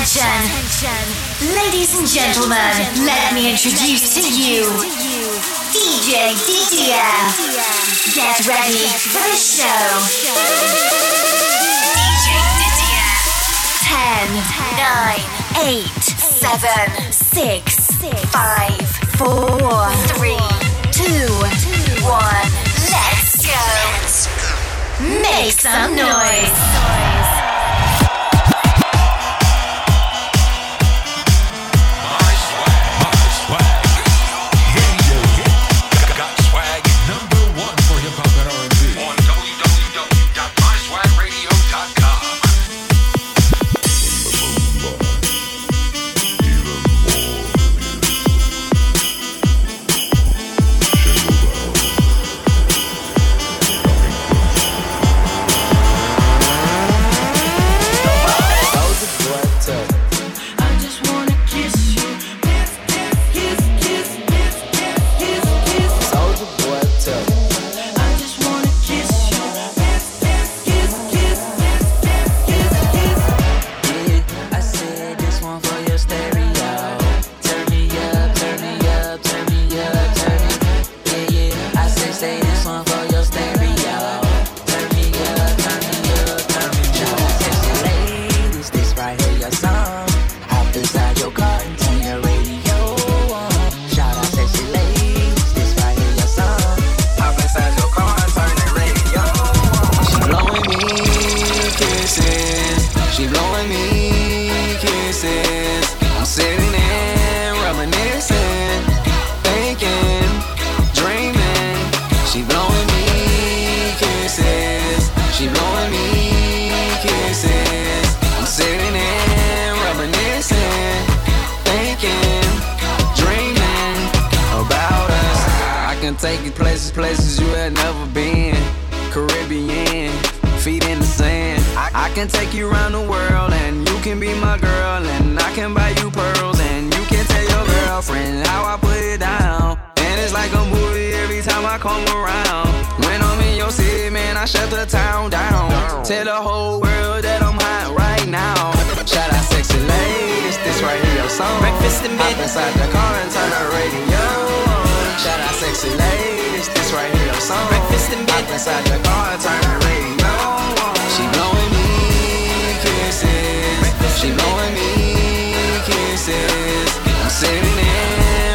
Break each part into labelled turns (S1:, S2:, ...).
S1: Attention. Ladies and gentlemen, let me introduce to you DJ DDF. Get ready for the show. DJ DDF. 10, 9, 8, 7, 6, 5, 4, 3, 2, 1. Let's go. Make some noise.
S2: take you
S3: places, places you had
S4: never been. Caribbean, feet in the sand. I, I can take you around the world, and you can be my girl, and I can buy you pearls, and you can tell your girlfriend how I put it down. And it's like a movie every time I come around. When I'm in your city, man, I
S2: shut the town down. Tell the whole world that I'm hot right now. Shout out sexy ladies, this right here your song.
S5: Breakfast in bed. Hop inside the car and turn the radio Shout out sexy ladies, this right here song. Breakfast in bed. inside the car, turn the radio on. She blowing me kisses. She blowing me kisses. I'm sitting in.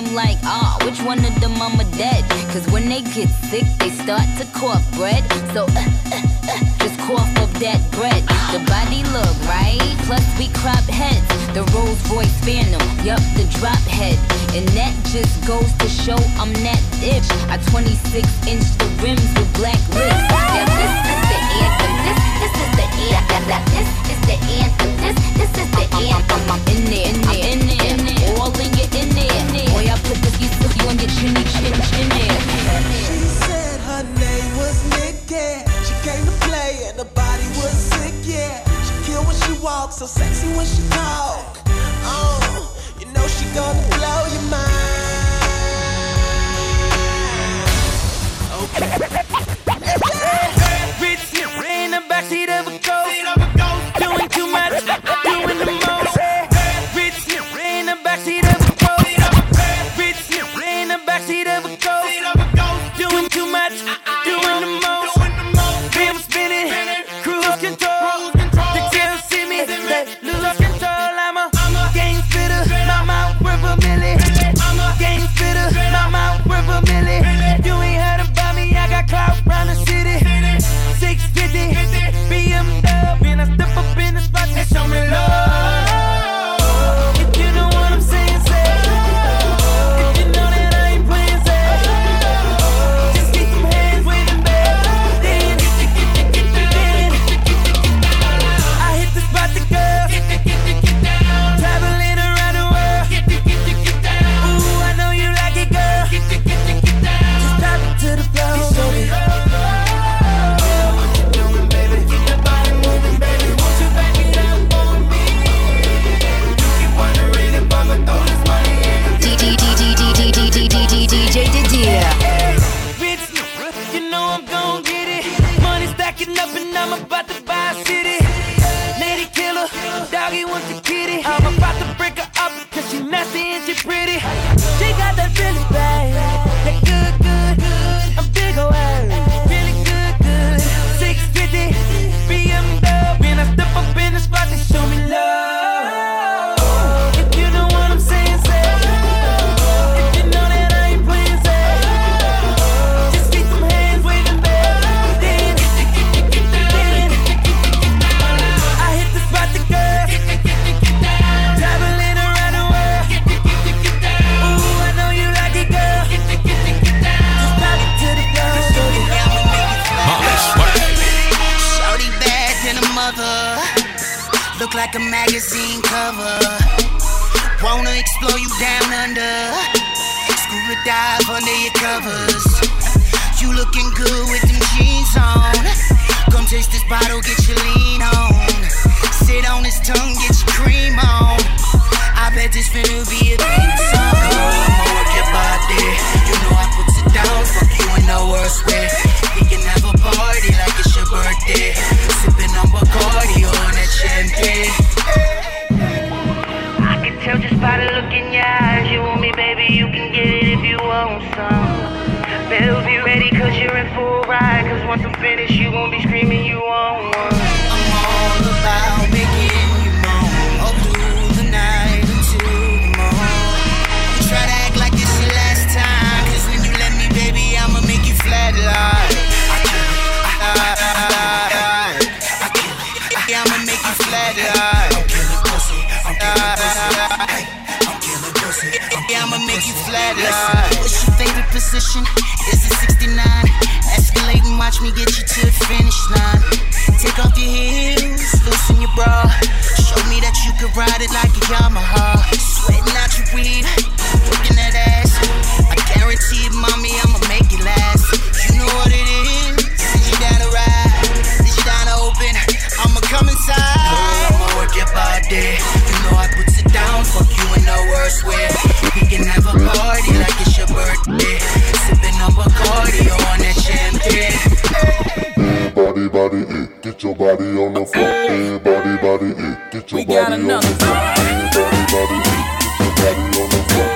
S5: them like, ah, uh, which one of them mama dead? Cause when they get sick, they start to cough bread. So, uh, uh, uh, just cough up that bread. The body look, right? Plus we crop heads. The Rolls Royce Phantom, yup, the drop head. And that just goes to show I'm that itch. I 26 inch the rims with black lips. Yeah, this is the anthem. This, this is the anthem. This is the
S3: anthem.
S6: This, this is the anthem. I'm in there, in there, in there. You. She said her name was Nikki. She came to play and her body was sick, yeah. She when she walks, so sexy when she talk. Oh, you know she gonna blow your
S5: mind. Okay. want to finish, you won't be screaming, you want one.
S6: I'm all about making you all through the night the. Try to act like this your last when you let me, baby, I'ma make you flatline. I'ma make you flatline. I'm killing pussy. I'm killing pussy. Hey. I'ma make you flat. What's your favorite position? Is it 69? watch me get you to the finish line. Take off your heels, loosen your bra. Show me that you can ride it like a Yamaha. Sweating out your weed. Body on
S7: the floor. Everybody, body, eh. Get your
S8: We got
S7: body on the
S8: another
S7: floor. Everybody, body, eh. Get your body on the floor.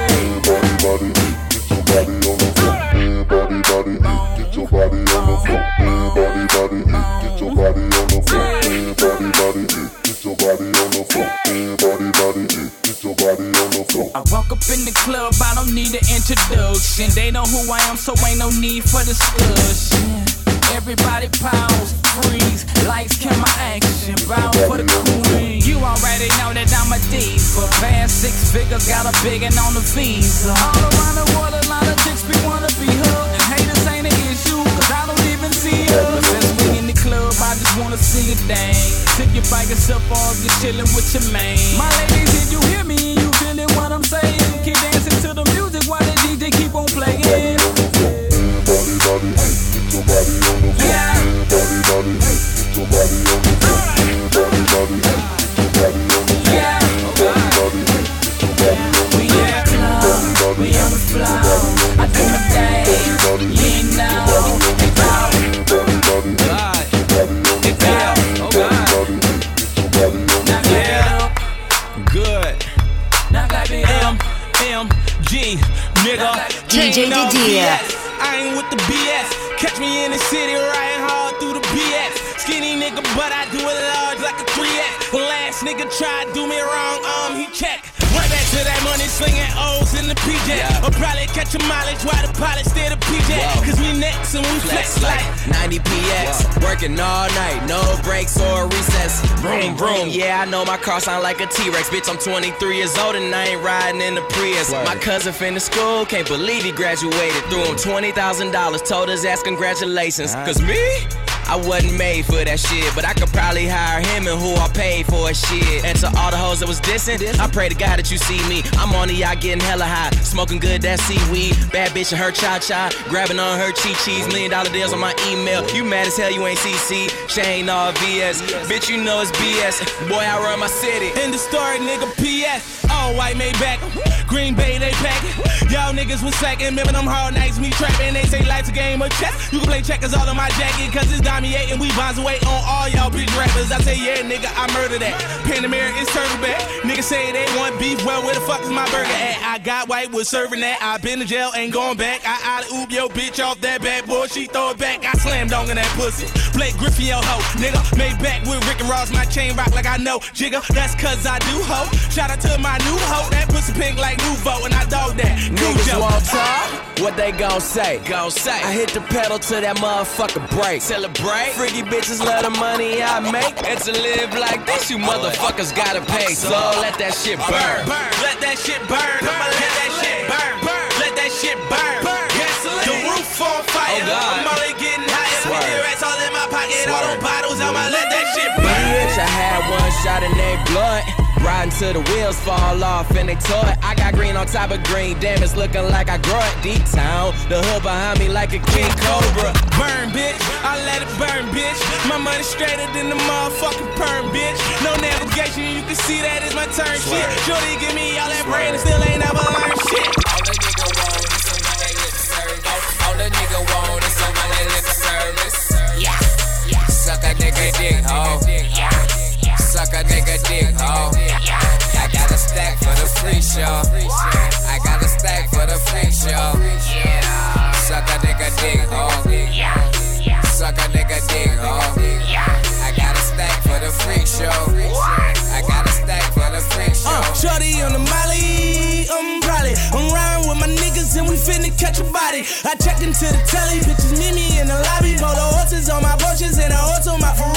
S7: Body, eh. Get your body on the floor. Everybody, body, eh. Get your body on the floor. Everybody, body, eh. Get your body on the floor. Everybody, body, eh. Get your body on the floor. Everybody, body, eh. Get your body on the floor.
S8: I walk up in the club, I don't need an introduction. They know who I am, so ain't no need for discussion. Everybody pounds, freeze, lights, camera, action. Bound for the queen. You already know that I'm a diva. Band six figures, got a biggin' on the visa. All around the world, a lot of chicks be wanna be her. And haters ain't an issue, cause I don't even see her. But since we in the club, I just wanna see a thing. Tip your bike and stuff off, you chillin' with your man. My ladies, did you hear me? You feeling what I'm saying? Keep dancing to the music while the DJ keep on playing.
S7: Get on the
S9: probably catch a mileage while the pilot stay the PJ. Cause we next and we flex like
S10: 90 PX, working all night, no breaks or recess. Vroom, vroom. Yeah, I know my car sound like a T-Rex. Bitch, I'm 23 years old and I ain't riding in the Prius. My cousin finished school, can't believe he graduated. Threw him $20,000, told his ass congratulations. Cause me? I wasn't made for that shit, but I could probably hire him and who I paid for shit. And to all the hoes that was dissing, I pray to God that you see me. I'm on the yacht getting hella high, smoking good that seaweed. Bad bitch and her cha cha, grabbing on her chi cheese. Million dollar deals on my email. You mad as hell, you ain't CC. Shane all VS. Bitch, you know it's BS. Boy, I run my city.
S9: In the story, nigga, PS. All white made back. Green Bay, they pack it. Y'all niggas was slacking. Remember them hard nights, me trapping. They say life's a game of chess. You can play checkers all on my jacket, cause it's Damier and we bonds away on all y'all bitch rappers. I say, yeah, nigga, I murder that. Panamera is turtle back. Niggas say they want beef. Well, where the fuck is my burger at? I got white, was serving that. I been to jail, ain't going back. I out oop your bitch off that bad boy. She throw it back. I slam dong in that pussy. Blake Griffin, yo hoe. Nigga, made back with Rick and Ross. My chain rock like I know. Jigga, that's cause I do hoe. Shout out to my new hoe. That pussy pink like Nuvo, and I dog that.
S10: Niggas
S9: Cujo.
S10: won't talk. What they gon' say? Gon' say. I hit the pedal to that motherfucker break. Celebrate. Freaky bitches love the money I make. And to live like this, you motherfuckers gotta pay. So let that shit burn.
S9: burn. Let that shit burn. I'ma let that shit burn. Let that shit burn. The roof on fire.
S10: Oh, God.
S9: I'm only getting higher. Fifty rats all in my pocket. All them bottles. I'ma let that shit burn.
S10: Bitch, I had one shot in they blood. Riding till the wheels fall off and they tore it. I got green on top of green. Damn, it's looking like I grow it deep town. The hood behind me like a king cobra.
S9: Burn, bitch. I let it burn, bitch. My money straighter than the motherfucking perm, bitch. No navigation, you can see that is my turn shit. Shorty give me all that brain and still ain't never learned shit.
S11: All the nigga want is some money lip service. All, all the nigga want is some money lip service. Yeah, yeah. Suck a nigga dick, ho. Oh. Yeah, Suck a nigga dick, ho. I got a stack for the free show. I got a stack for the free show. Suck a nigga dick, ho. Suck a nigga dick, ho. I got a stack for the free show. I got a stack for the free show.
S9: Uh, shorty on the molly, I'm probably. I'm riding with my niggas and we finna catch a body. I checked into the telly, bitches meet me in the lobby. Polo horses on my Porsches and a horse on my Ferrari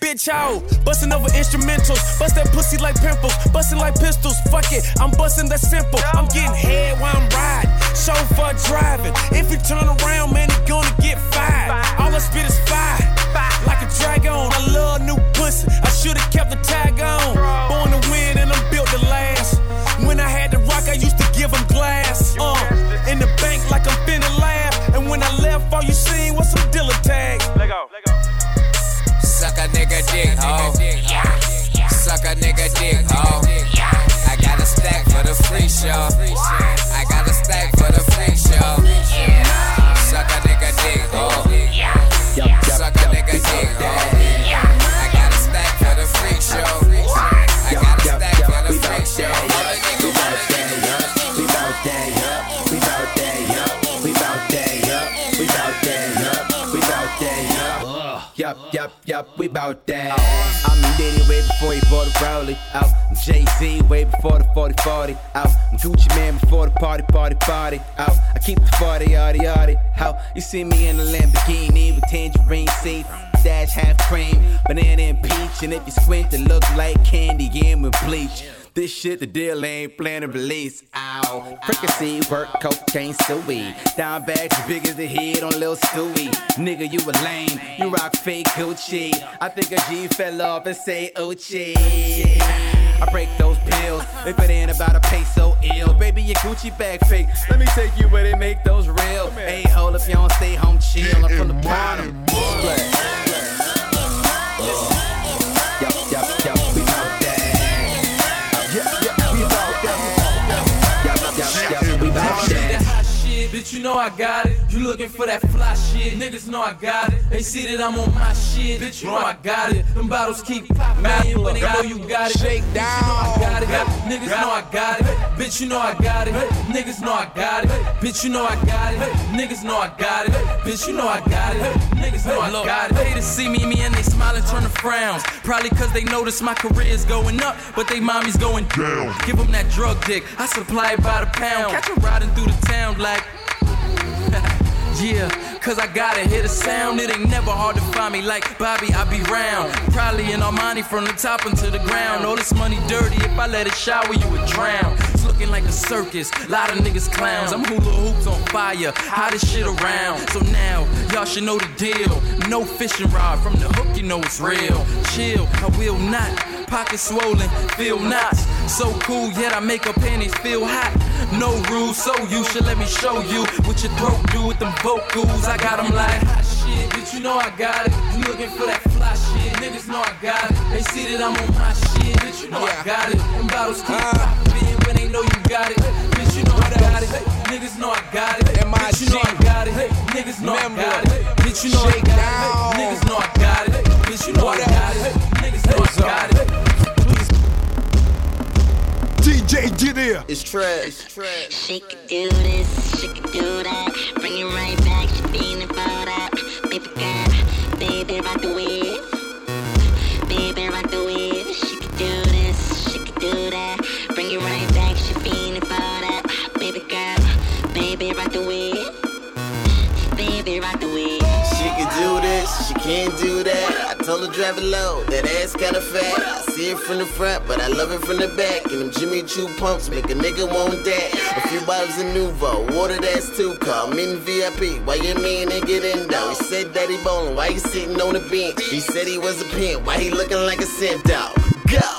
S12: your bitch out. Busting over instrumentals. Bust that pussy like pimples. Busting like pistols. Fuck it, I'm busting that simple. I'm getting head while I'm riding. Chauffeur driving. If he turn around, man, he gonna get fired. All I spit is fire. Like a dragon. I love new pussy. I should've kept the tag on. Born to win and I'm built to last.
S11: Nigga dick, ho. I got a stack for the free show. I got a stack for the free show. Suck a nigga dick, ho. Suck a nigga dick, ho. I got a stack for the free show. I got a stack for the free show.
S13: We bout that we bout that we bout that we bout that we bout that up. Yup, yup, yup, we bout that. Way before he bought a Rowley out. I'm Jay Z way before the 40 40 out. I'm Gucci Mane before the party, party, party out. I keep the 40 yardie yardie out. You see me in a Lamborghini with tangerine seats. Dash half cream, banana and peach. And if you squint, it look like candy and with bleach. This shit, the deal ain't plan to release. Ow. Fricassee, work, cocaine, still weed. Down bags as big as the head on Lil Stewie. Nigga, you a lame. You rock fake Gucci. I think a G fell off and say Uchi. I break those pills if it ain't about a peso ill. Baby, your Gucci bag fake. Let me take you where they make those real. Hey, hold if you don't stay home chill. I'm from the bottom. Yup,
S12: bitch, you know I got it. You looking for that fly shit, niggas know I got it. They see that I'm on my shit, bitch, you know I got it. Them bottles keep popping, man, when they know you got it. Shake down, you know I got it. Niggas know I got it. Bitch, you know I got it. Niggas know I got it. Bitch, you know I got it. Niggas know I got it. Bitch, you know I got it. Niggas know I got it. They to see me, me and they smile and turn to frowns. Probably cause they notice my career is going up, but they mommy's going down. Give them that drug dick, I supply it by the pound. Catch 'em riding through the town like. Yeah, cause I gotta hear the sound. It ain't never hard to find me like Bobby, I be round. Probably in Armani from the top into the ground. All this money dirty, if I let it shower, you would drown. It's looking like a circus, lot of niggas clowns. I'm hula hoops on fire, hottest shit around. So now, y'all should know the deal. No fishing rod from the hook, you know it's real. Chill, I will not. Pockets swollen, feel knots. So cool, yet I make her panties feel hot. No rules, so you should let me show you what your throat do with them vocals. I got them like hot shit, bitch, you know I got it. You looking for that fly shit, niggas know I got it. They see that I'm on my shit, bitch, you know I got it. Them bottles keep popping when they know you got it. Bitch, you know I got it. Niggas know I got it. Bitch, you know I got it. Niggas know I got it. Bitch, you know I got it.
S14: Trash.
S15: She could do this, she could do that.
S14: Drive it low, that ass kinda fat. I see it from the front, but I love it from the back. And them Jimmy Choo pumps make a nigga want that. A few bottles of Nuvo, water that's too cold. I'm in VIP, why you mean and get in though? He said that he bowling, why he sitting on the bench? He said he was a pimp, why he looking like a scent dog? Go!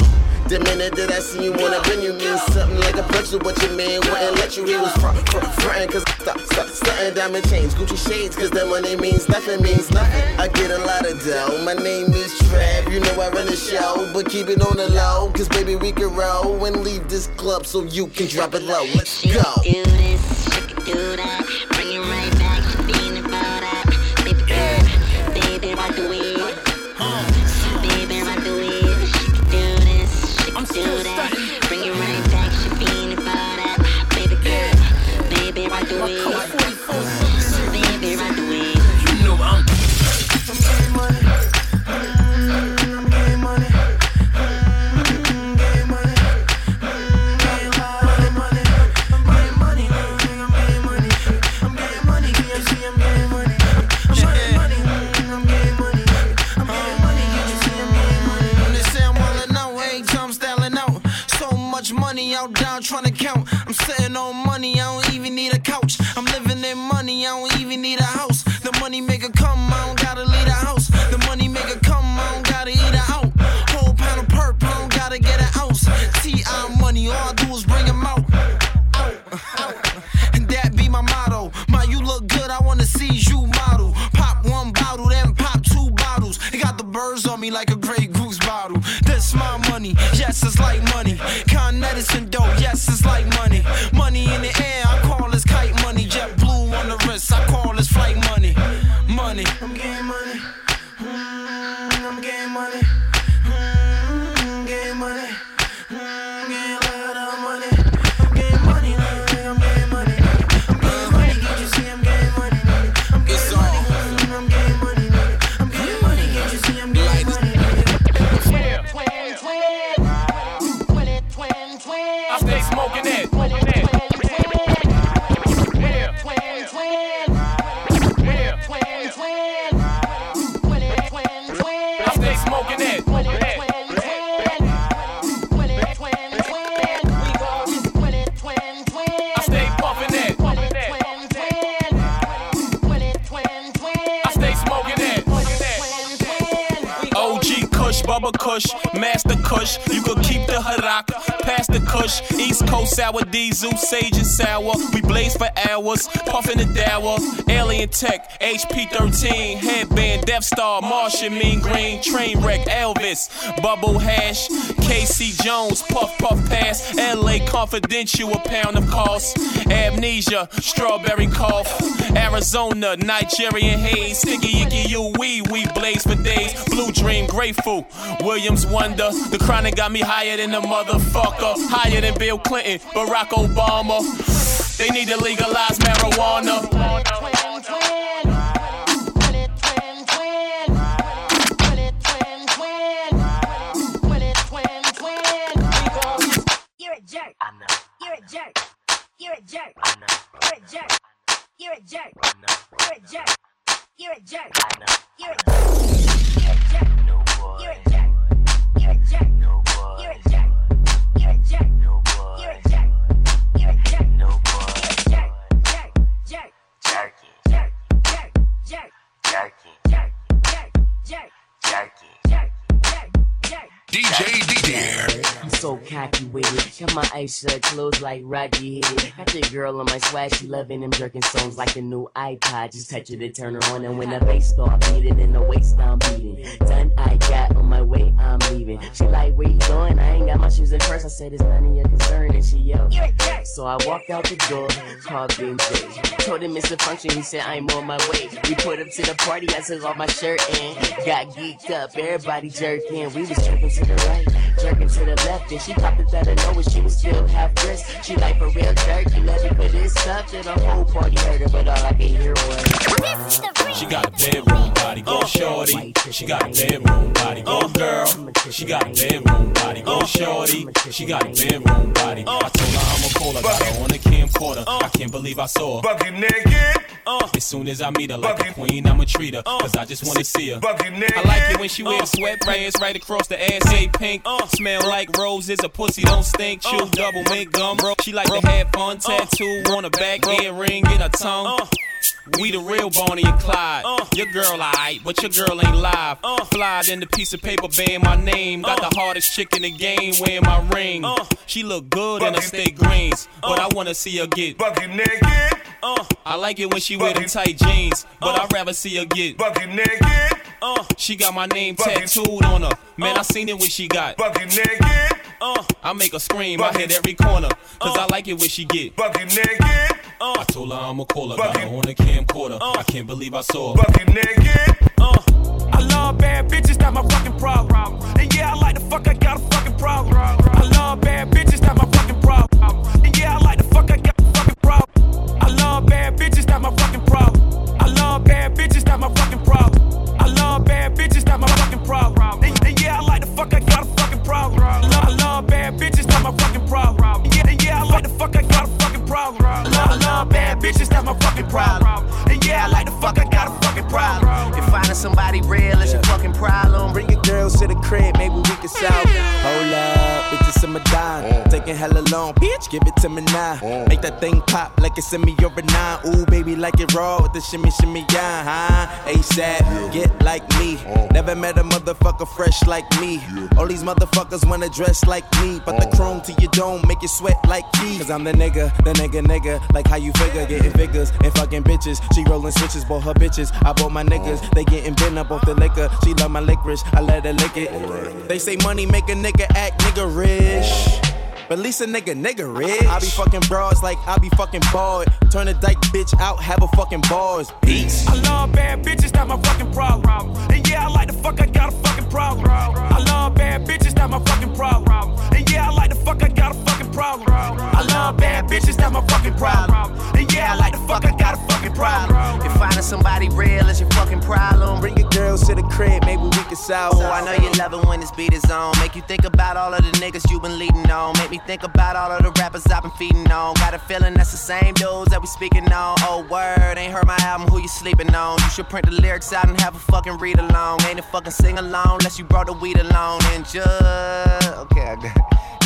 S14: The minute that I see you wanna bring you mean something like a of what your man wouldn't let you. He was front, front, frontin' cause stop, stop, starting diamond chains, Gucci shades, cause that money means nothing, means nothing. I get a lot of dough, my name is Trav, you know I run the show, but keep it on the low, cause baby we can roll and leave this club so you can drop it low. Let's go.
S15: do this, do that. out down trying
S12: to count. I'm
S16: sitting on money, I don't even need a couch. I'm living in money, I don't even need a house. The money maker come, I don't gotta leave the house. The money maker come, I don't gotta eat it out. Whole pound of purple. I don't gotta get an ounce. T.I. money, all I do is bring birds on me like a Grey Goose bottle. That's my money, yes, it's like money. Con Edison dough, yes, it's like money. Money in the air, I call this kite money. Jet blue on the wrist, I call this
S17: Kush, Kush, Master Kush. You could keep the Harak, pass Kush. East Coast sour diesel, sage and sour. We blaze for hours, puffin' the dower. Alien Tech, HP 13, headband, Death Star, Martian, Mean Green, Train Wreck, Elvis, Bubble Hash, Casey Jones, Puff Puff Pass, LA Confidential, a pound of cost. Amnesia, Strawberry Cough, Arizona, Nigerian Haze, Sticky Icky You, we, we blaze for days. Blue Dream, Grateful, Williams Wonder. The chronic got me higher than the motherfucker, higher than Bill Clinton, Barack Obama. They need to legalize marijuana.
S18: You're a jerk. You're a jerk. You're a jerk. You're a jerk. You're a jerk. You're a jerk. You're a jerk. You're a jerk. You're a jerk. You're a jerk. You're a jerk. You're a jerk. A jerk. No boy.
S3: DJ Didier.
S19: I'm so cocky with it. Got my eyes shut, closed like Rocky hit. Got the girl on my swag, she loving them jerking songs like the new iPod. Just touch it to turn her on, and when the bass start beating and the waist I'm beating. Done, I got on my way, I'm leaving. She like, where you going? I ain't got my shoes in first. I said it's none of your concern, and she yelled. So I walked out the door, called Ben J. Told him it's a function, he said I'm on my way. We put up to the party, I took off my shirt and got geeked up. Everybody jerking, we was jerking to the right, jerking to the left, and she popped it out of nowhere. She was still half dressed. She like for real jerky, let me put this up to the whole party heard her, but all I could hear was.
S17: She got a bedroom body, go uh. shorty. She got a bedroom body, go uh. girl. She got a bedroom body, go uh. shorty. She got a bedroom body. I told her I'ma call her, got her on the camcorder. I can't believe I saw her.
S20: Bucket naked.
S17: As soon as I meet her like a queen, I'ma treat her. Cause I just wanna see her. I like it when she wears sweatpants right across the ass, say pink. Smell like roses, a pussy don't stink. Chew oh. double mint gum, bro. She like to have fun, oh. tattoo on her back, earring in her tongue. Oh. We the real Bonnie and Clyde. Your girl alright, but your girl ain't live. Fly in the piece of paper bearing my name. Got the hardest chick in the game wearing my ring. She look good in her steak greens, but I wanna see her get
S20: bucket naked.
S17: I like it when she wear them tight jeans, but I'd rather see her get
S20: bucket naked.
S17: Uh, she got my name tattooed on her. Man, uh, I seen it when she got
S20: bucket naked.
S17: Uh, I make her scream, I hit every corner, cause I like it when she get
S20: bucket naked.
S17: I told her I'ma call her, got her on the camcorder. I can't believe I saw her.
S20: Bucket naked.
S21: I love bad bitches, that's my fucking problem. And yeah, I like the fuck, I got a fucking problem. I love bad bitches, that's my fucking problem. And yeah, I like the fuck, I got a fucking problem. I love bad bitches, that's my fucking problem. I love bad bitches, that's my fucking bad bitches, that's my fucking problem. Yeah, yeah, I like the fuck, I got a fucking problem. Love, love bad bitches, that's my fucking problem. And yeah, I like the fuck, I got
S22: problem. If finding somebody real is your fucking problem,
S13: Bring your girls to the crib, maybe we can solve it. Hold up, bitches in my dime. Mm. Taking hella long, bitch, give it to me now. Mm. Make that thing pop like it's in me or a nine. Ooh, baby, like it raw with the shimmy, shimmy, yeah, huh? ASAP, get like me. Mm. Never met a motherfucker fresh like me. All these motherfuckers wanna dress like me. But the chrome to your dome make you sweat like me. Cause I'm the nigga, the nigga, nigga. Like how you figure, getting figures and fucking bitches. She rolling switches, bought her bitches. I bought my niggas, they getting bent up off the liquor. She love my licorice, I let her lick it. They say money make a nigga act nigga rich. But at least a nigga, nigga rich. I be fucking broads like I be fucking bald. Turn a dyke bitch out, have a fucking bars. Peace.
S21: I love bad bitches, not my fucking problem. And yeah, I like the fuck, I got a fucking problem. I love bad bitches, not my fucking problem. And yeah, I like the fuck, I got a fucking problem. I love bad bitches, not my fucking problem. And yeah, I like the fuck, I got a fucking problem.
S22: Finding somebody real is your fucking problem,
S13: Bring your girls to the crib, maybe we can solve
S22: I know you love it when this beat is on. Make you think about all of the niggas you been leading on. Make me think about all of the rappers I've been feeding on. Got a feeling that's the same dudes that we speaking on. Oh, word, ain't heard my album, who you sleeping on? You should print the lyrics out and have a fucking read along. Ain't a fucking sing along unless you brought the weed along. And just, okay, I got it.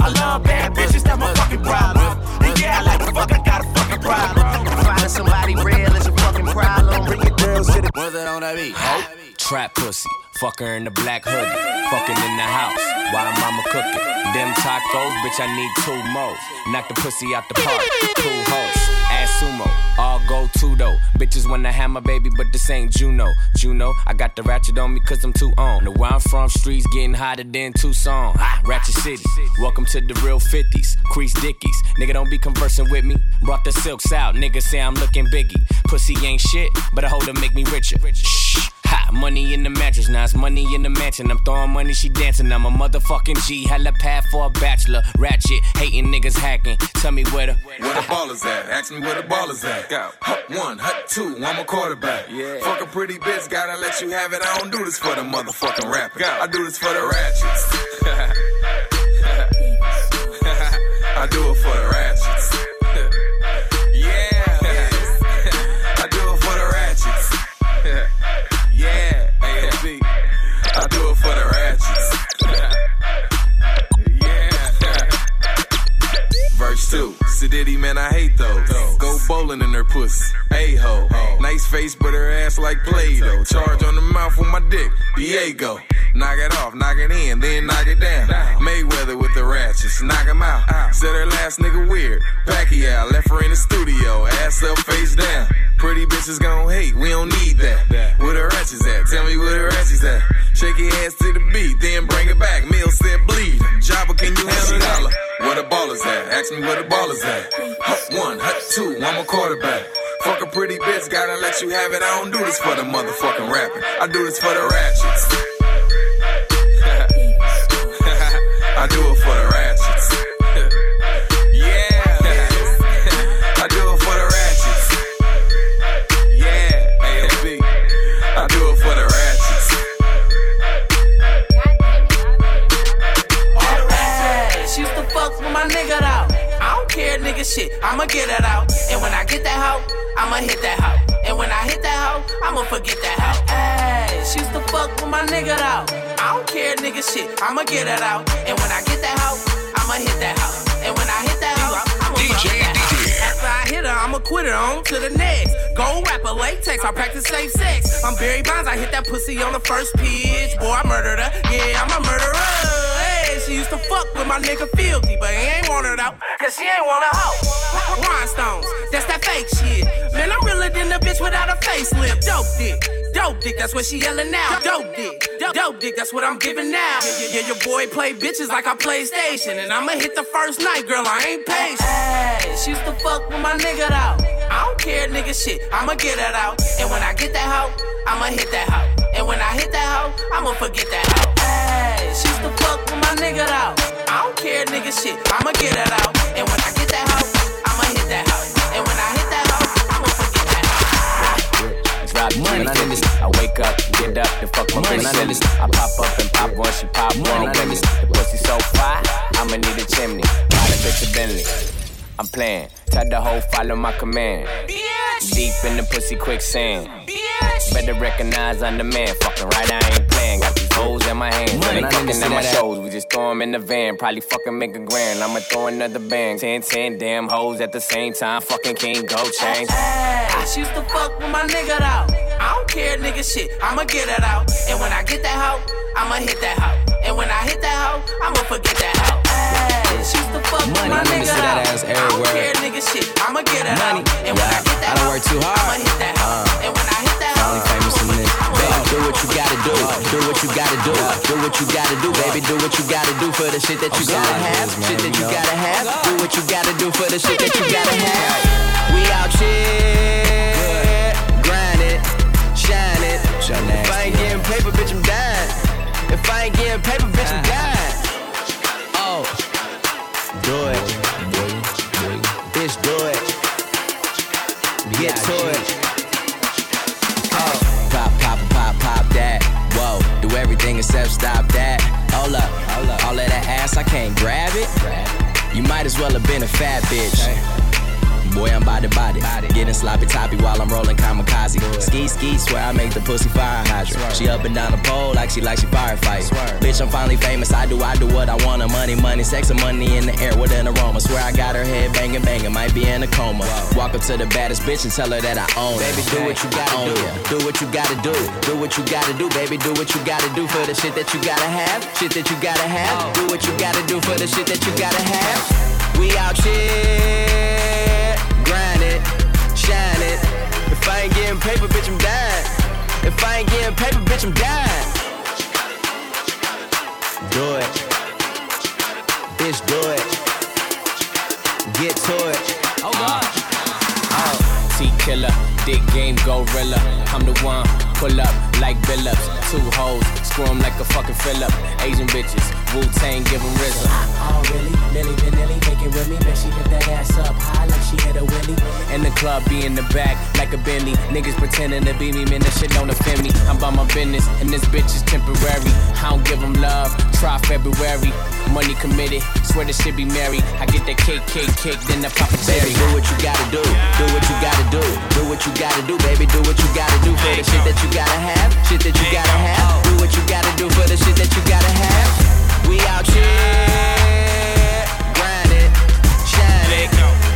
S21: I love bad bitches, not my fucking problem. And yeah, I like the fuck, I got a fucking problem.
S22: Finding somebody real is your fucking problem.
S13: Bring your girls to the Was it on that beat?
S11: Trap pussy, fuck her in the black hoodie, fucking in the house while mama cooking. Them tacos, bitch, I need two more. Knock the pussy out the park, cool host. Sumo, all go to though. Bitches wanna have my baby, but this ain't Juno. Juno, I got the ratchet on me cause I'm too on. Know where I'm from, streets getting hotter than Tucson. Ratchet City, welcome to the real 50s. Crease Dickies, nigga don't be conversing with me. Brought the silks out, nigga say I'm looking biggie. Pussy ain't shit, but I hold to make me richer. Shh. Ha, money in the mattress, now it's money in the mansion. I'm throwing money, she dancing. I'm a motherfucking G. Hella path for a bachelor. Ratchet, hating niggas hacking. Tell me where the.
S23: Where the ballers at? Ask me where the ballers at. Go. Hut one, hut two, I'm a quarterback.
S11: Yeah.
S23: Fuck a pretty bitch, gotta let you have it. I don't do this for the motherfucking rappers. I do this for the ratchets. I do it for the ratchets. Verse 2. Sididdy, man, I hate those. Go bowling in her pussy. A-ho. Nice face, but her ass like Play-Doh. Charge on the mouth with my dick. Diego. Knock it off, knock it in, then knock it down. Mayweather with the ratchets. Knock him out. Said her last nigga weird. Pacquiao left her in the studio. Ass up, face down. Pretty bitches gon' hate, we don't need that. Where the ratchets at? Tell me where the ratchets at. Shake your ass to the beat, then bring it back. Mill said bleed. Jabba, can you handle that? Where the ball is at? Ask me where the ball is at. Hut one, hut two, I'm a quarterback. Fuck a pretty bitch, gotta let you have it. I don't do this for the motherfucking rapping. I do this for the ratchets. I do it for the ratchets.
S24: Shit. I'ma get it out. And when I get that hoe, I'ma hit that hoe. And when I hit that hoe, I'ma forget that hoe. Hey, she used to fuck with my nigga though. I don't care, nigga shit. I'ma get it out. And when I get that hoe, I'ma hit that hoe. And when I hit that hoe, I'ma DJ that hoe. After I hit her, I'ma quit her on to the next. Go rapper latex, I practice safe sex. I'm Barry Bonds, I hit that pussy on the first pitch. Boy, I murdered her. Yeah, I'm a murderer. She used to fuck with my nigga Filthy, but he ain't want her though. Cause she ain't want a hoe. Rhinestones, that's that fake shit. Man, I'm realer than a bitch without a facelift. Dope dick. Dope dick, that's what she yelling now. Dope dick. Dope dick, that's what I'm giving now. Yeah, yeah, yeah, your boy play bitches like I play station. And I'ma hit the first night, girl, I ain't patient. Hey, she used to fuck with my nigga though. I don't care, nigga shit. I'ma get it out. And when I get that hoe,
S6: I'ma hit that hoe. And when I hit that hoe, I'ma forget that hoe. Hey, she used to fuck with my nigga though. I don't care, nigga shit. I'ma get it out. And when I get that hoe, I'ma hit that hoe. And when I hit that hoe, I'ma forget that hoe.
S11: Drop money in this. I wake up, get up, and fuck my bitch silly. I pop up and pop one, she pop one with me. The pussy so fire, I'ma need a chimney. Buy the bitch a Bentley. I'm playing. Tell the hoe follow my command. Bitch. Deep in the pussy quicksand. Bitch. Better recognize I'm the man. Fucking right, I ain't playing. Got these hoes in my hands.
S25: Money,
S11: Money
S25: I
S11: fucking
S25: need to
S11: at my shows. We just throw 'em in the van. Probably fucking make a grand. I'ma throw another bang. 10, 10 damn hoes at the same time. Fucking King Go Chain.
S6: Hey, she used to fuck with my nigga though. I don't care, nigga shit. I'ma get it out. And when I get that hoe, I'ma hit that hoe. And when I hit that hoe, I'ma forget that hoe. Hey, she used to fuck with
S25: Money,
S6: my
S25: I
S6: nigga
S25: see that
S6: though.
S25: ass
S6: I don't care, nigga shit. I'ma get it
S25: Money.
S6: out. And when I get that
S25: I don't work too hard.
S6: I'ma hit that.
S25: Uh.
S6: And when I hit that hoe,
S25: famous in this. Baby, do what you gotta do. Do what you gotta do. Do what you gotta do, baby. Do what you gotta do for the shit that you gotta have. Shit that you gotta have. Do what you gotta do for the shit that you gotta have. We out here, grind it, shine it. If I ain't getting paper, bitch, I'm dying. If I ain't getting paper, bitch, I'm dying. Can't grab it. You might as well have been a fat bitch. Boy, I'm body body. Getting sloppy toppy while I'm rolling kamikaze. Ski ski, swear I make the pussy fire hydrant. She up and down the pole like she like she firefight. Bitch, I'm finally famous. I do I do what I want. Money, money, sex and money in the air with an aroma. Swear I got her head banging, banging. Might be in a coma. Walk up to the baddest bitch and tell her that I own her. Baby, do what you gotta do. Do what you gotta do. Do what you gotta do, baby. Do what you gotta do for the shit that you gotta have. Shit that you gotta have. Oh. Do what you gotta do for the shit that you gotta have. We out here, grind it, shine it. If I ain't getting paper, bitch, I'm dying. If I ain't getting paper, bitch, I'm dying. Do it, bitch, do it. Get to it.
S11: Oh God. Uh, oh. T killer, dick game gorilla. I'm the one, pull up like Billups. Two hoes, screw 'em like a fucking Phillip. Asian bitches, Wu Tang, give 'em RZA.
S19: Oh, really? Milli Vanilli, make it with me. Bet she lift that ass up high like she hit a willy.
S11: In the club, be in the back like a Bentley. Niggas pretending to be me, man, that shit don't offend me. I'm about my business, and this bitch is temporary. I don't give give 'em love, try February. Money committed, swear this shit be married. I get that cake, cake, cake, then I pop a cherry.
S25: Baby, do what you gotta do. Do what you gotta do. Do what you gotta do, baby. Do what you gotta do for the shit that you gotta have. Shit that you gotta have. Do what you gotta do for the shit that you gotta have. We out here, grind it.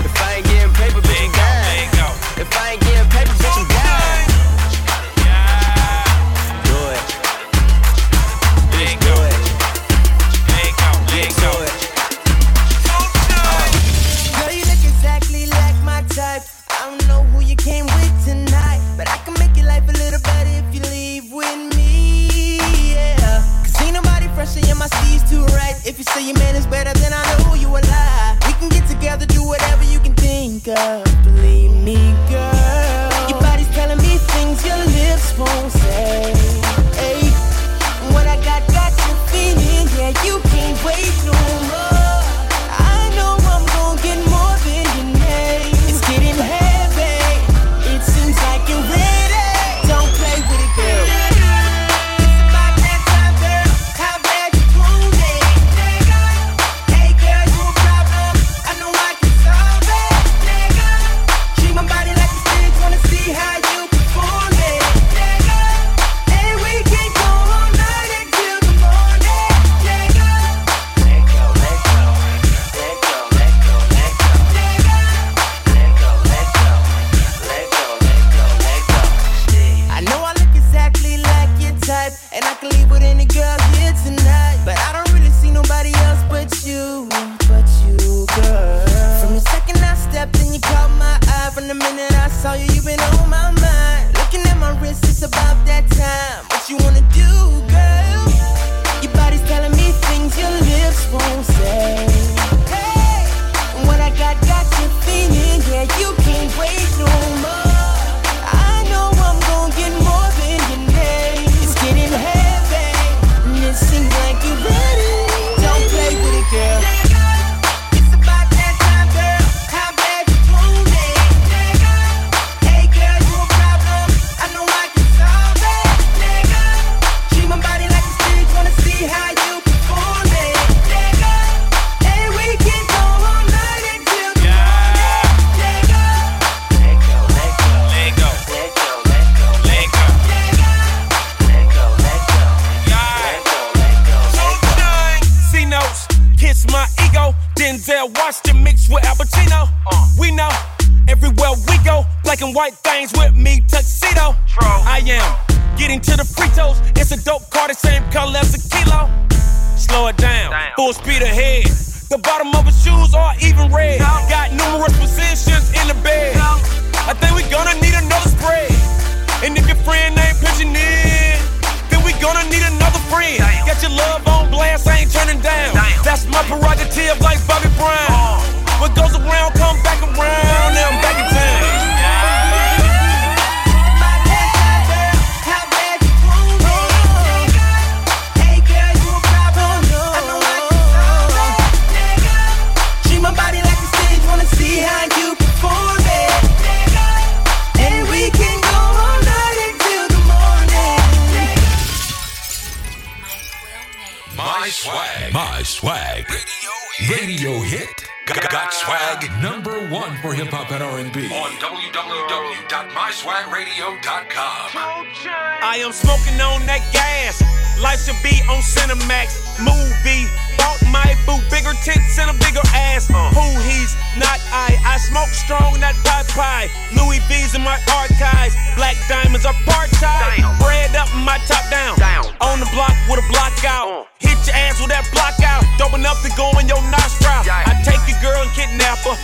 S21: Smoke strong, not pie pie. Louis V's in my archives. Black diamonds are time. Bread up, my top down. On the block with a block out. Hit your ass with that block out. Dope enough to go in your nostril. I take your girl and kidnap her.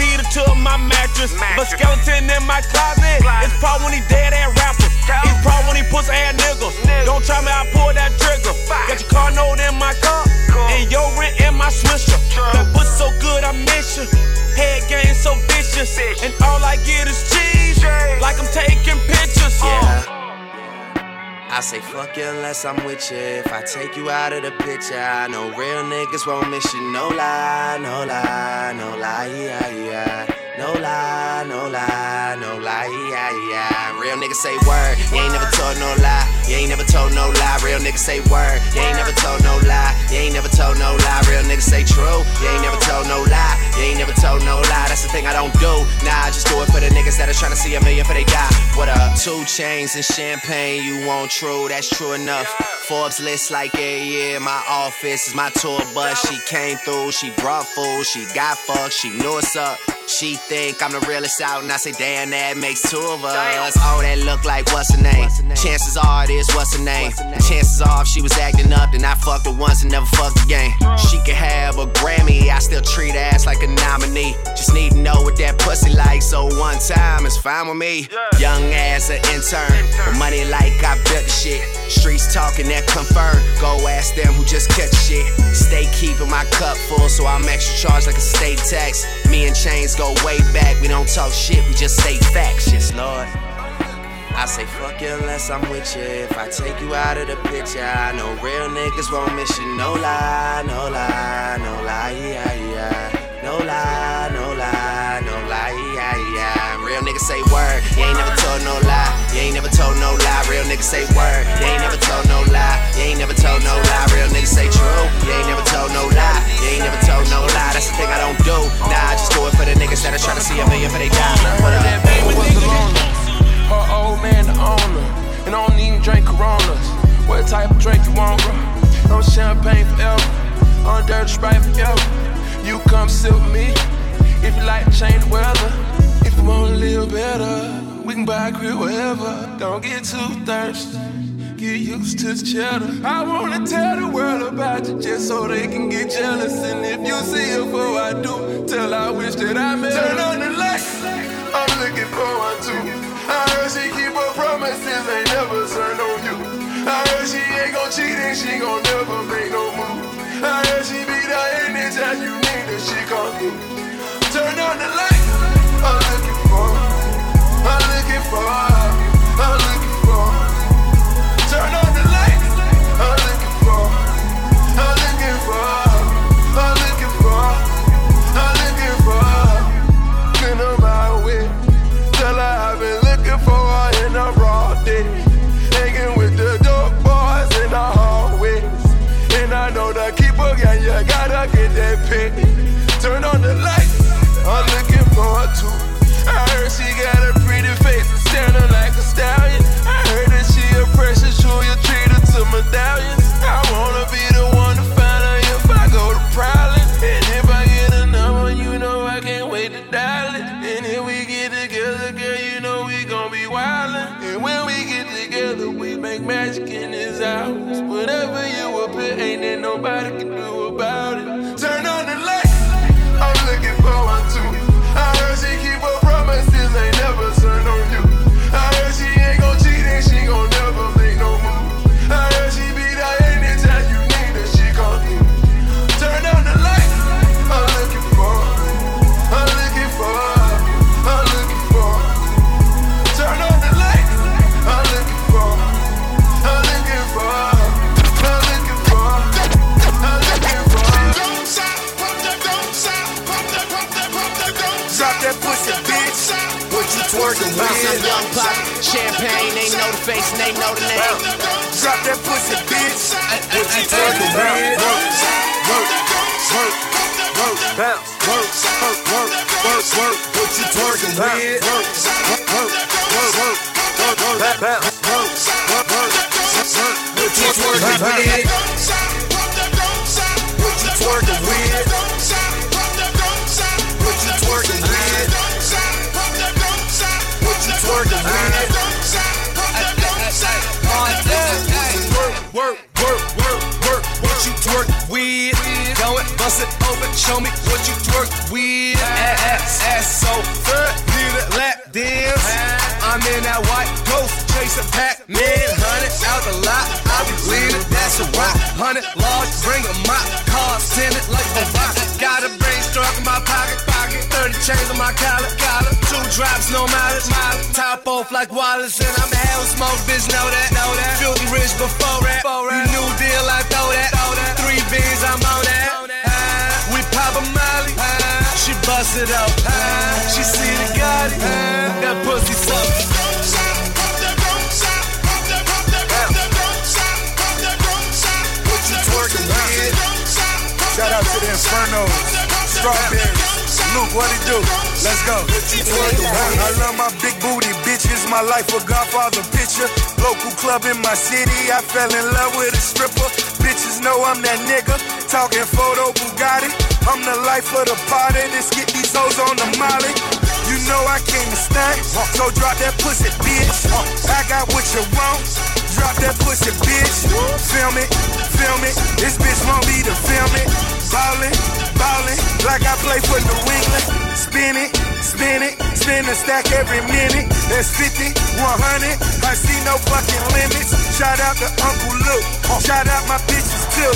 S21: Beat her to my mattress. But skeleton in my closet. It's probably when he dead ass rapper. It's probably when he puts ass niggas. Don't try me, I pull that trigger. Got your car note in my car. And your rent in my swisher. That pussy so good, I miss you. Head game so vicious. And all I get is cheese. Like I'm taking pictures. Uh.
S26: Yeah. I say fuck you unless I'm with you. If I take you out of the picture, I know real niggas won't miss you. No lie, no lie, no lie, yeah, yeah. No lie, no lie, no lie, yeah, yeah. Real niggas say word, you ain't never told no lie. You ain't never told no lie. Real niggas say word, you ain't never told no lie. You ain't never told no lie. Real niggas say true, you ain't never told no lie. You ain't never told no lie. That's the thing I don't do. Nah, I just do it for the niggas that are trying to see a million for they die. What up? Two chains and champagne, you want true, that's true enough. Forbes list like a year. My office is my tour bus. She came through, she brought food, she got fucked, she knew what's up. She think I'm the realest out, and I say, damn, that makes two of us. Oh, that look like what's her name? Chances are it is what's her name. Chances are if she was acting up, then I fucked her once and never fucked again. Oh. She could have a Grammy, I still treat her ass like a nominee. Just need to know what that pussy like, so one time is fine with me. Young ass an intern, with money like I built the shit. Streets talking that confirm. Go ask them who just cut the shit. Stay keeping my cup full, so I'm extra charged like a state tax. Me and Chains go way back. We don't talk shit, we just say facts. Yes, Lord. I say fuck you unless I'm with you. If I take you out of the picture, I know real niggas won't miss you. No lie, no lie, no lie, yeah, yeah. No lie, no niggas say word, you ain't never told no lie. You ain't never told no lie. Real niggas say word, you ain't never told no lie. You ain't never told no lie. Real niggas say true, you ain't never told no lie. You ain't never told no lie. That's the thing I don't do. Nah, I just do it for the niggas that are trying to see a million for they die. What up?
S27: was the loner. Her old man the owner. And I don't even drink Coronas. What type of drink you want, bro? No champagne forever. On dirty sprite forever. You come sit with me. If you like to change the weather. You wanna live better, we can buy crib wherever. Don't get too thirsty. Get used to the cheddar. I wanna tell the world about you just so they can get jealous. And if you see her before I do, tell I wish that I met. Turn on the lights. I'm looking for one too. I heard she keep her promises, ain't never turn on you. I heard she ain't gon' cheat and she gon' never make no move. I heard she be there anytime you need her, she come through. Turn on the lights. I'm looking for, I'm looking for,
S13: Drop that pussy, bitch. What you twerking with? Work, work, work, work, bounce, work, work, work, work, work. What you with? Work, work, work, work, work, work, work, bounce, like Wallace, and I'm a hell smoke, bitch, know that, know that. Filthy rich before that, you new deal, I throw that, throw that. Three beans, I'm on that. Ah, we pop a molly, ah, she bust it up. Ah, she see the Gotti, that pussy suck. What you twerking with?
S28: Shout out to the Inferno, Strawberries. Luke, what it do? Let's go. I love my big booty bitch. bitches. My life a Godfather picture. Local club in my city. I fell in love with a stripper. Bitches know I'm that nigga. Talking photo Bugatti. I'm the life of the party. Let's get these hoes on the molly. You know I came to stunt, so drop that pussy, bitch. I got what you want. Drop that pussy, bitch. Film it, film it. This bitch want me to film it. Ballin', ballin', like I play for New England. Spin it, spin it, spin the stack every minute. That's 50, 100. I see no fucking limits. Shout out to Uncle Luke. Shout out my bitches too.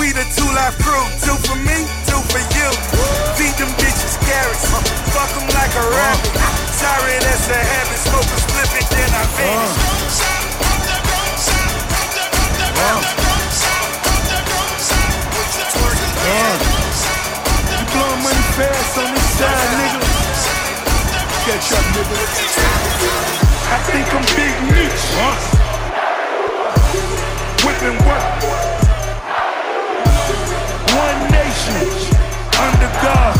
S28: We the two life crew. Two for me, two for you. Feed them bitches carrots. Fuck them like a rabbit. Sorry, that's a habit. Smoke a split it, then I finish.
S29: You fast on this side, nigga. Catch up, nigga. I think I'm Big Meech. Whipping work. One nation under God.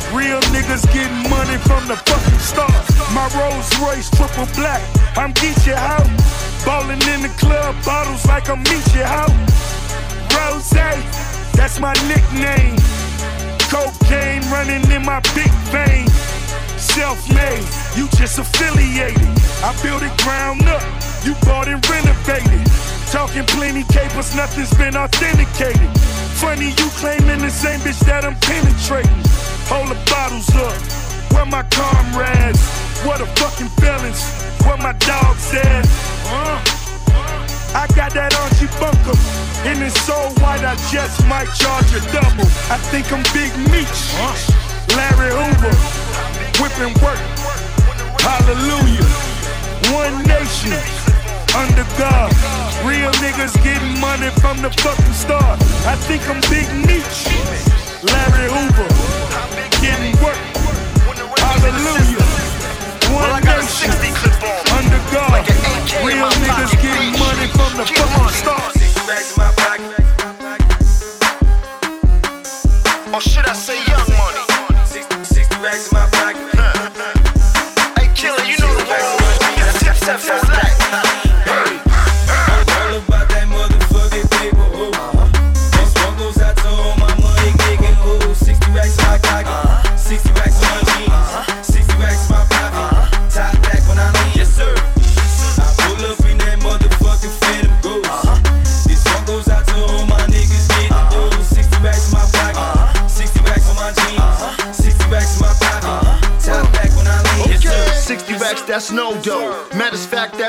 S29: Real niggas getting money from the fucking start. My Rolls Royce triple black. I'm Geechee out. Ballin' in the club, bottles like I'm Meechee out. Rose, that's my nickname. Cocaine running in my big vein. Self-made, you just affiliated. I built it ground up, you bought and renovated. Talking plenty capers, nothing's been authenticated. Funny you claiming the same bitch that I'm penetrating. Hold the bottles up, where my comrades? What a fucking feelings, where my dogs at? Uh. I got that Archie Bunker, and it's so white I just might charge a double. I think I'm Big Meech, Larry Hoover, whipping work. Hallelujah, one nation under God. Real niggas getting money from the fucking start. I think I'm Big Meech, Larry Hoover, getting work. Hallelujah. One nation, under God. Real niggas getting money from the fucking start.
S30: Or should I say young money? 60 racks in my pocket. Hey, killer, you know the rules. Tip, tap, for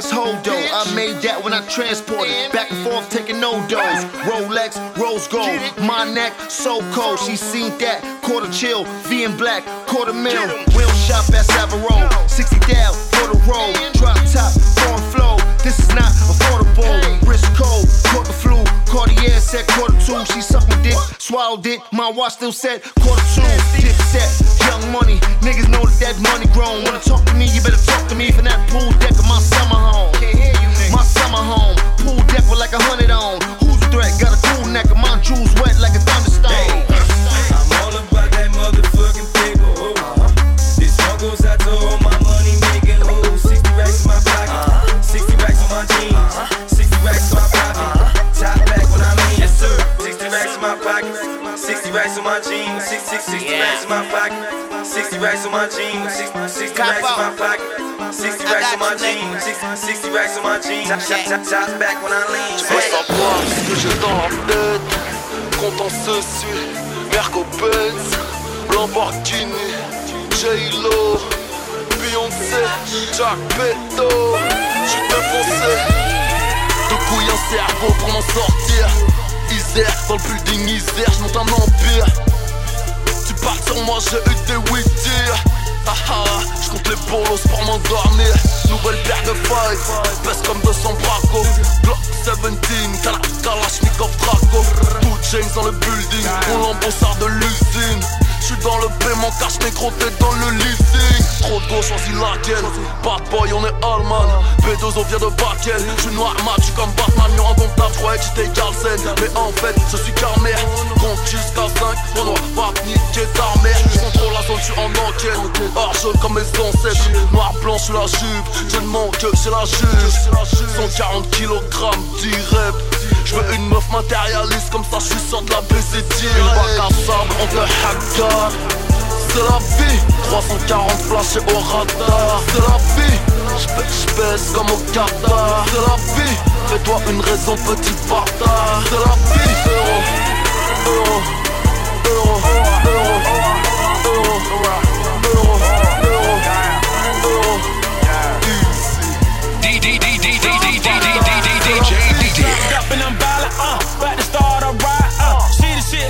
S30: that's hold. I made that when I transported. Back and forth, taking no dose. Rolex, rose gold. My neck, so cold. She seen that. Quarter chill, V in black, quarter mil. Wheel shop at Savaro. 60 down for the road. Drop top, foreign flow. This is not affordable. Wrist cold, caught the flu. Cartier said quarter two. She sucked my dick, swallowed it. My watch still said quarter two. Dip set, young money. Niggas know that that money grown. Wanna talk to me, you better talk to me from that pool deck of my summer home. Can't hear you my summer home, pool deck with like a hundred on. Who's the threat? Got a cool neck of my jewels wet like a thunderstorm.
S22: 60, 60 racks in my pocket, 60 racks on my jeans, 60, 60 racks in my pocket. 60 racks on my jeans, 60, 60 racks on my jeans. Top back when I lean.
S31: Je veux savoir ce que j'ai dans la tête. Content ceci, Merco Benz, Lamborghini, J-Lo, Beyoncé, Jack Beto. J'suis défoncé, de couilles un cerveau pour m'en sortir. Isère, dans le building Isère, j'monte un empire. Parles sur moi, j'ai eu des dire. Ah ah, j'compte les bolos pour m'endormir. Nouvelle paire de failles, pèse comme 200 bracos. Glock 17, Kala, Kalashnikov Draco. Tout James dans le building, mon lambeau de l'usine. J'suis dans le paiement, cache négro, t'es dans le leasing. Trop de gauche, choisis laquelle. Bad boy, on est allemand. B2O vient de Bakel. J'suis noir mat, j'suis comme Batman. Yo, indomptable, j'croyais que j'étais Galsen. Mais en fait, je suis carmère. Compte jusqu'à 5, Renoir, va niquer ta mère. J'contrôle la zone, j'suis en enquête. Argent comme mes ancêtres. Noir, blanc, j'suis la jupe. Je ne manque que c'est la juge. 140 kg d'irep. Je veux une meuf matérialiste comme ça, je suis sûr de la baiser direct. Une bac à sable, on te hacker. C'est la vie, 340 flashés au radar. C'est la vie, j'baisse comme au Qatar. C'est la vie, fais-toi une raison, petit bâtard. C'est la vie, euro, euro, euro, euro, euro, euro,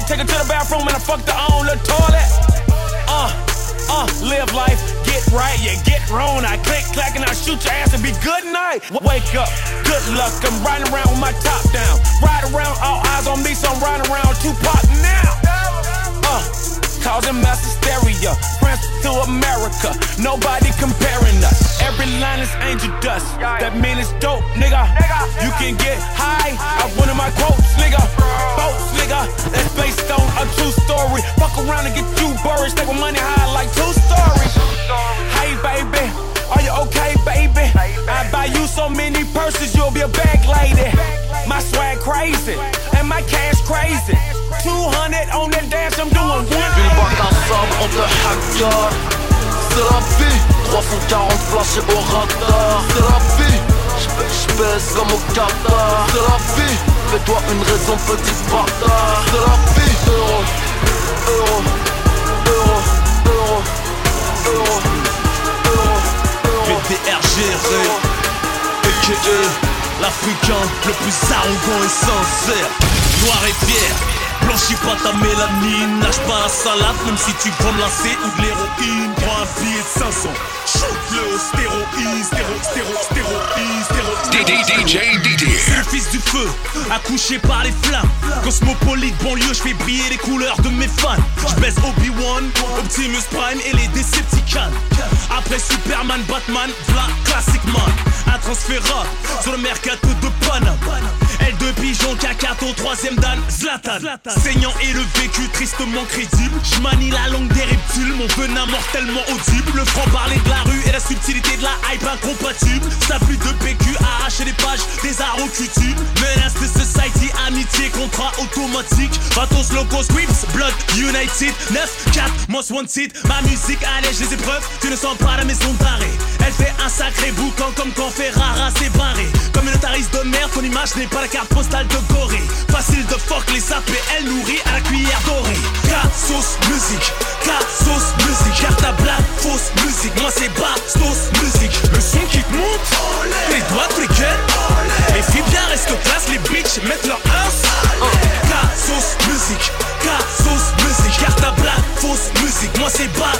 S21: She take her to the bathroom and I fucked her on the toilet. Uh, uh, live life, get right, yeah, get wrong. I click, clack, and I shoot your ass and be good night. Wake up, good luck, I'm riding around with my top down. Ride around, all eyes on me, so I'm riding around Tupac now. Uh, causing mass hysteria. Prince to America, nobody comparing us. Every line is angel dust. That mean it's dope, nigga. You can get high. I one of my quotes, nigga. Boats, nigga. That's based on a true story. Fuck around and get two birds. Take my money high like two stories. Hey, baby. Are you okay, baby? I buy you so many purses, you'll be a bag lady. My swag crazy, and my cash crazy. 200 on that dash, I'm doing one.
S31: On te hacker. C'est la vie, 340 flashés au radar. C'est la vie, j'baisse comme au Qatar. C'est la vie, fais-toi une raison, petit bâtard. C'est la vie, euro, euro, euro, euro, euro, euro,
S21: a.k.a. l'Africain le plus arrogant et sincère. Noir et fier, Blanchis pas ta mélanine, lâche pas la salade, même si tu veux me lancer ou de l'héroïne. Prends un billet de 500, shoot-le au stéroïde, stéro, stéro, stéroïde, stéroïde.
S3: DJ DJ.
S21: C'est le fils du feu, accouché par les flammes. Cosmopolite, banlieue, je fais briller les couleurs de mes fans. Je baisse Obi-Wan, Optimus Prime et les Decepticons. Après Superman, Batman, v'là Classic Man. Un transférable sur le mercato de Paname. L2 pigeon, Kakato, troisième dan, Zlatan. Saignant et le vécu tristement crédible. J'manie la langue des reptiles, mon venin mortellement audible. Le franc parler de la rue et la subtilité de la hype incompatible. Ça plus de PQ, arracher les pages des cutube. Menace de society, amitié, contrat automatique. Vatos, locos, Scripts, Blood, United. 9, 4, most wanted. Ma musique allège les épreuves, tu ne sens pas la maison d'arrêt. Elle fait un sacré boucan comme quand Ferrara s'est barré. Otariste de merde, ton image n'est pas la carte postale de Gorée. Facile de fuck les APL nourris à la cuillère dorée. Sauce musique, sauce musique. Carte à blague, fausse musique. Moi c'est bas, sauce musique. Le son qui te monte, les doigts lesquels. Les filles bien restent classe, les bitches mettent leur. K sauce musique, sauce musique. Carte à blague, fausse musique. Moi c'est bas,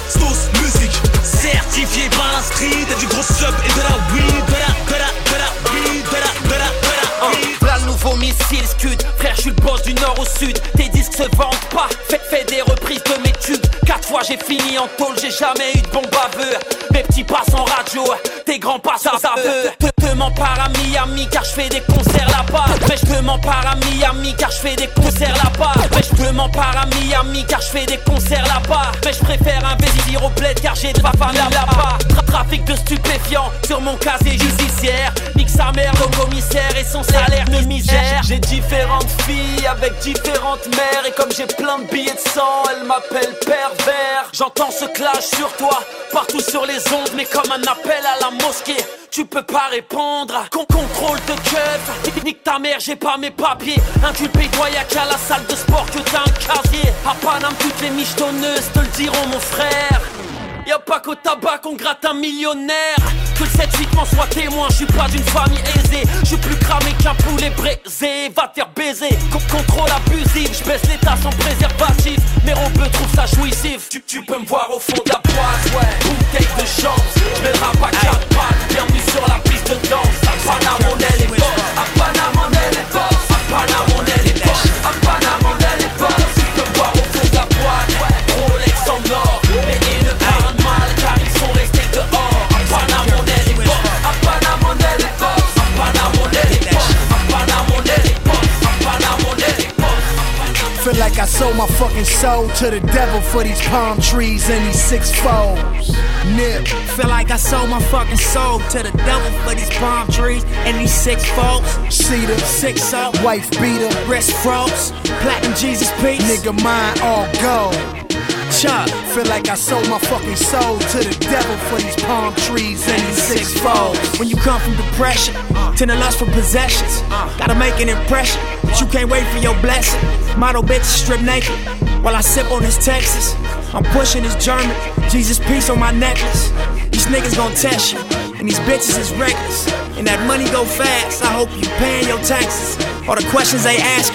S21: du
S32: nord au sud Tes disques se vendent pas. Fais, des reprises de mes tubes. Quatre fois j'ai fini en tôle J'ai jamais eu de bon baveux Mes petits passent en Tes grands passent en aveux Te, te mens pas à Miami Car je fais des concerts là-bas. Mais je pas à Miami Car je fais des concerts là-bas. Mais je pas à Miami Car je fais des concerts là-bas. Mais je préfère investir au bled Car j'ai de ma famille là-bas. Tra- Trafic de stupéfiants Sur mon casier judiciaire. Nique sa mère au commissaire Et son salaire de misère. J'ai différentes filles avec différentes mères Et comme j'ai plein de billets de sang Elle m'appelle pervers. J'entends ce clash sur toi Partout sur les ondes Mais comme un appel à la mosquée. Tu peux pas répondre Con contrôle de keuf. Nique ta mère j'ai pas mes papiers. Inculpé toi y'a qu'à la salle de sport que t'as un casier. À Paname toutes les michetonneuses te le diront mon frère Y'a pas qu'au tabac qu'on gratte un millionnaire. Que le 7-8 m'en soit témoin, je suis pas d'une famille aisée. Je suis plus cramé qu'un poulet braisé. Va te faire baiser, Con- contrôle abusif Je baisse l'état sans préservatif. Mais on peut trouve ça jouissif. Tu, peux me voir au fond de la boîte, ouais. Bouteille de chance, je le rap pattes. Bienvenue sur la piste de danse. On est les
S33: sold my fucking soul to the devil for these palm trees and these six foes. Nip.
S34: Feel like I sold my fucking soul to the devil for these palm trees and these six folks.
S33: Cedar,
S34: Six up,
S33: wife beater,
S34: wrist froze, platinum Jesus piece.
S33: nigga mine all gold.
S34: Chuck,
S33: Feel like I sold my fucking soul to the devil for these palm trees and these six foes.
S34: When you come from depression to the lust for possessions, gotta make an impression, but you can't wait for your blessing. Model bitch strip naked while I sip on this Texas. I'm pushing this German, Jesus peace on my necklace. These niggas gon' test you, and these bitches is reckless. And that money go fast. I hope you paying your taxes. All the questions they ask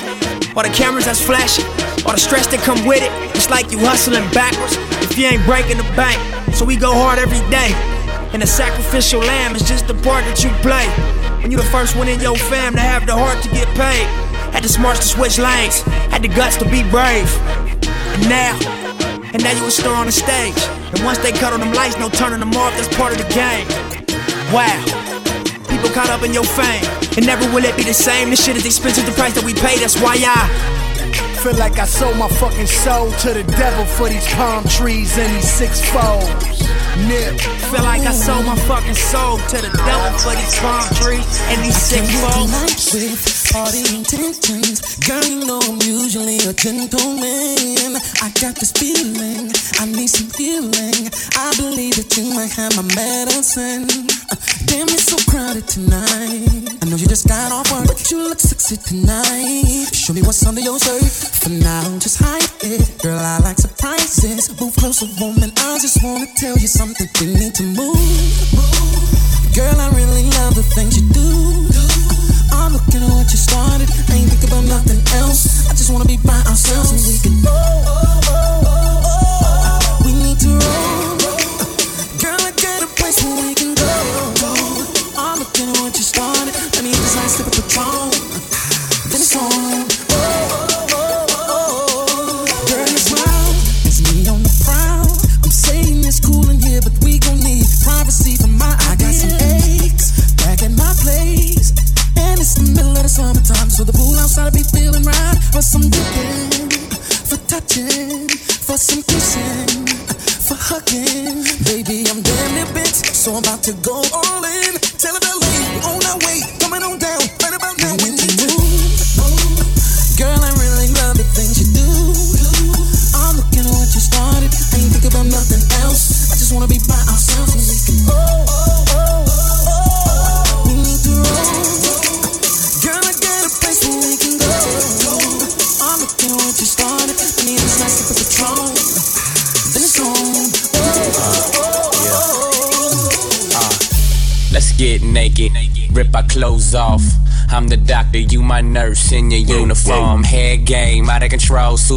S34: all the cameras that's flashing, all the stress that come with it. It's like you hustling backwards if you ain't breaking the bank. So we go hard every day. And the sacrificial lamb is just the part that you play. When you the first one in your fam to have the heart to get paid. Had the smarts to switch lanes, had the guts to be brave. And now, and now you a star on the stage. And once they cut on them lights, no turning them off, that's part of the game. Wow. People caught up in your fame. And never will it be the same. This shit is expensive, the price that we pay, that's why I
S33: Feel like I sold my fucking soul to the devil for these palm trees and these six foes. Nip.
S34: feel like I sold my fucking soul to the devil for these palm trees and these folks.
S35: Nights with all the intentions. Girl, you know I'm usually a gentleman. I got this feeling, I need some healing. I believe that you might have my medicine. Uh, damn, it's so crowded tonight. I know you just got off work, but you look sexy tonight. Show me what's under your shirt. For now, just hide it. Girl, I like surprises. Move closer, woman. I just wanna tell you something. We need to move. Girl, I really love the things you do. I'm looking at what you started. Ain't think about nothing else. I just wanna be by ourselves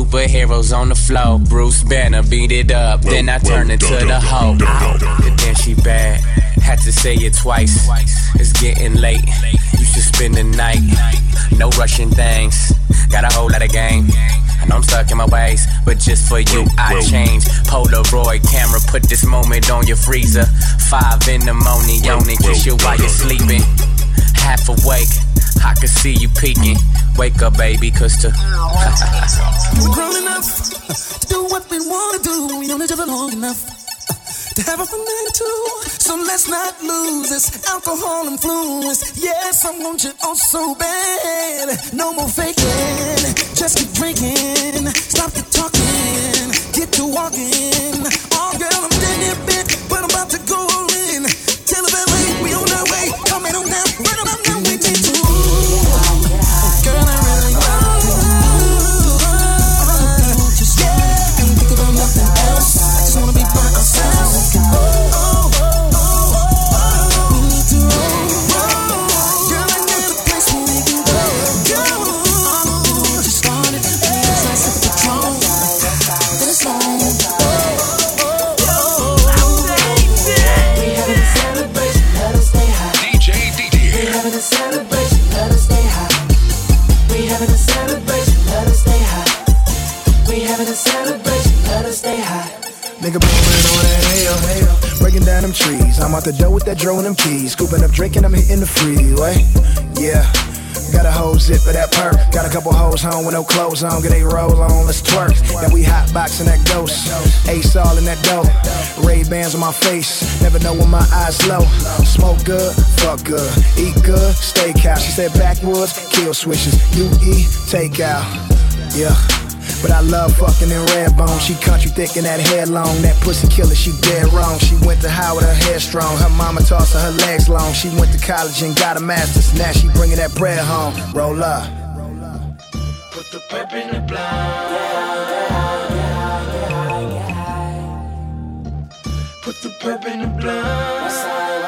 S11: superheroes on the floor. Bruce Banner beat it up, then I turn into the hoe. And then she bad, had to say it twice. It's getting late, you should spend the night. No rushing things, got a whole lot of game. I know I'm stuck in my ways, but just for you, I change. Polaroid camera, put this moment on your freezer. Five in the morning, yawning, kiss you while you're sleeping. Half awake, I can see you peeking. Wake up, baby, cause to.
S32: We're grown enough to do what we wanna do. We each other long enough to have a two. So let's not lose this alcohol influence. Yes, I want you oh so bad. No more faking, just keep drinking. Stop the talking, get to walking. Oh, girl, I'm dead
S33: out the door with that dro and them keys. Scooping up, drinking, I'm hitting the freeway. Yeah. Got a whole zip of that perk. Got a couple hoes home with no clothes on. Get a roll on, let's twerk. Then we hot boxing that ghost. Ace all in that dough. Ray Bans on my face. Never know when my eyes low. Smoke good, fuck good. Eat good, steakhouse. She said backwoods, kill switches. You eat, take out. Yeah. But I love fucking in red bone. She country thick and that hair long. That pussy killer, she dead wrong. She went to high with her hair strong. Her mama tossed her, her legs long. She went to college and got a master's. Now she bringing that bread home. Roll up.
S19: Put the pep in the blind. Put the pep in the blind.